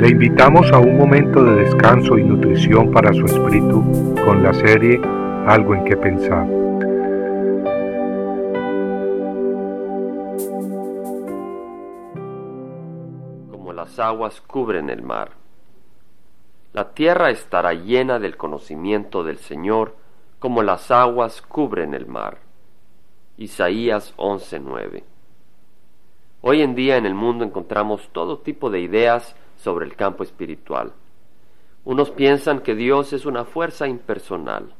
Le invitamos a un momento de descanso y nutrición para su espíritu con la serie Algo en que pensar. Como las aguas cubren el mar. La tierra estará llena del conocimiento del Señor, como las aguas cubren el mar. Isaías 11:9 Hoy en día en el mundo encontramos todo tipo de ideas sobre el campo espiritual. Unos piensan que Dios es una fuerza impersonal.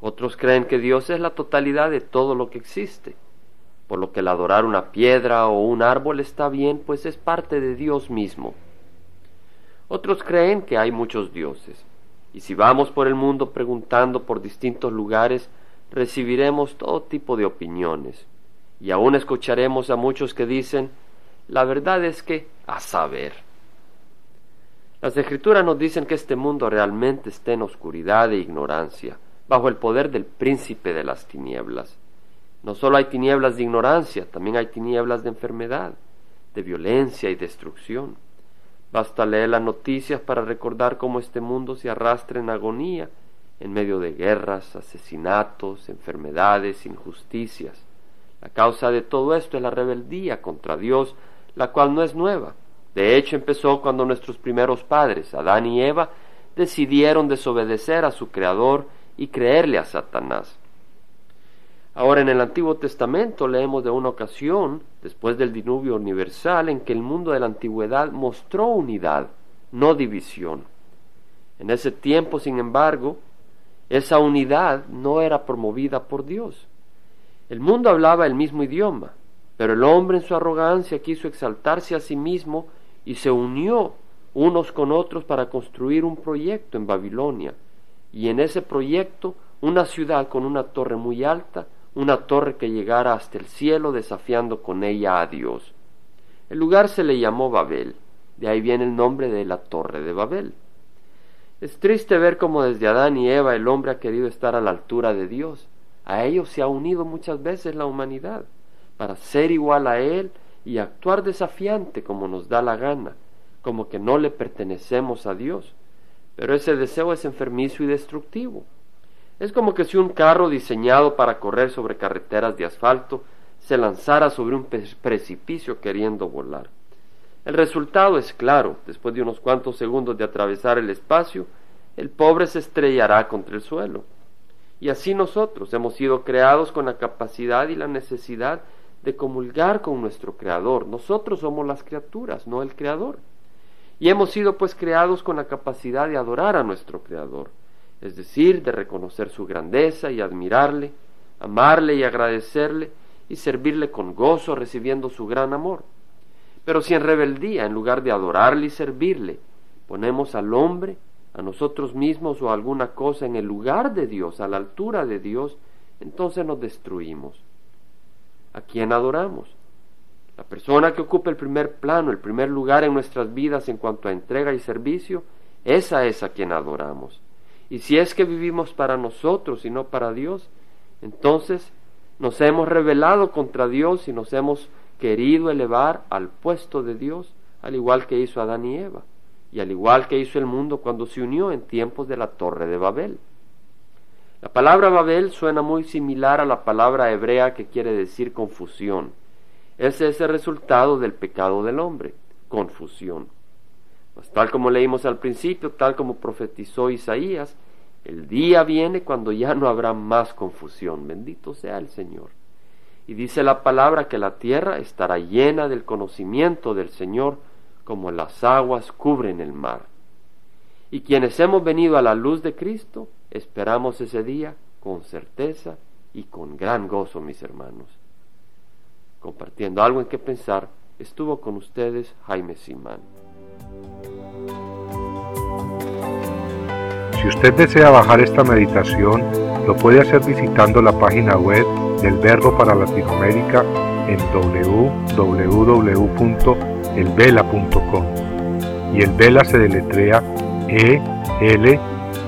Otros creen que Dios es la totalidad de todo lo que existe, por lo que el adorar una piedra o un árbol está bien, pues es parte de Dios mismo. Otros creen que hay muchos dioses, y si vamos por el mundo preguntando por distintos lugares, recibiremos todo tipo de opiniones y aún escucharemos a muchos que dicen, la verdad es que, a saber. Las escrituras nos dicen que este mundo realmente está en oscuridad e ignorancia, bajo el poder del príncipe de las tinieblas. No solo hay tinieblas de ignorancia, también hay tinieblas de enfermedad, de violencia y destrucción. Basta leer las noticias para recordar cómo este mundo se arrastra en agonía en medio de guerras, asesinatos, enfermedades, injusticias. La causa de todo esto es la rebeldía contra Dios, la cual no es nueva. De hecho, empezó cuando nuestros primeros padres, Adán y Eva, decidieron desobedecer a su Creador y creerle a Satanás. Ahora en el Antiguo Testamento leemos de una ocasión, después del diluvio universal, en que el mundo de la antigüedad mostró unidad, no división. En ese tiempo, sin embargo, esa unidad no era promovida por Dios. El mundo hablaba el mismo idioma, pero el hombre en su arrogancia quiso exaltarse a sí mismo y se unió unos con otros para construir un proyecto en Babilonia, y en ese proyecto una ciudad con una torre muy alta, una torre que llegara hasta el cielo desafiando con ella a Dios. El lugar se le llamó Babel, de ahí viene el nombre de la torre de Babel. Es triste ver cómo desde Adán y Eva el hombre ha querido estar a la altura de Dios, a ellos se ha unido muchas veces la humanidad para ser igual a Él y actuar desafiante como nos da la gana, como que no le pertenecemos a Dios. Pero ese deseo es enfermizo y destructivo. Es como que si un carro diseñado para correr sobre carreteras de asfalto se lanzara sobre un precipicio queriendo volar. El resultado es claro, después de unos cuantos segundos de atravesar el espacio, el pobre se estrellará contra el suelo. Y así nosotros hemos sido creados con la capacidad y la necesidad de comulgar con nuestro Creador. Nosotros somos las criaturas, no el Creador. Y hemos sido pues creados con la capacidad de adorar a nuestro Creador, es decir, de reconocer su grandeza y admirarle, amarle y agradecerle y servirle con gozo recibiendo su gran amor. Pero si en rebeldía, en lugar de adorarle y servirle, ponemos al hombre a nosotros mismos o alguna cosa en el lugar de Dios, a la altura de Dios, entonces nos destruimos. ¿A quién adoramos? La persona que ocupa el primer plano, el primer lugar en nuestras vidas en cuanto a entrega y servicio, esa es a quien adoramos. Y si es que vivimos para nosotros y no para Dios, entonces nos hemos rebelado contra Dios y nos hemos querido elevar al puesto de Dios, al igual que hizo Adán y Eva y al igual que hizo el mundo cuando se unió en tiempos de la Torre de Babel. La palabra Babel suena muy similar a la palabra hebrea que quiere decir confusión. Ese es el resultado del pecado del hombre, confusión. Pues tal como leímos al principio, tal como profetizó Isaías, el día viene cuando ya no habrá más confusión. Bendito sea el Señor. Y dice la palabra que la tierra estará llena del conocimiento del Señor, como las aguas cubren el mar. Y quienes hemos venido a la luz de Cristo, esperamos ese día con certeza y con gran gozo, mis hermanos. Compartiendo algo en que pensar, estuvo con ustedes Jaime Simán. Si usted desea bajar esta meditación, lo puede hacer visitando la página web del Verbo para Latinoamérica en www.elvela.com y el Vela se deletrea E L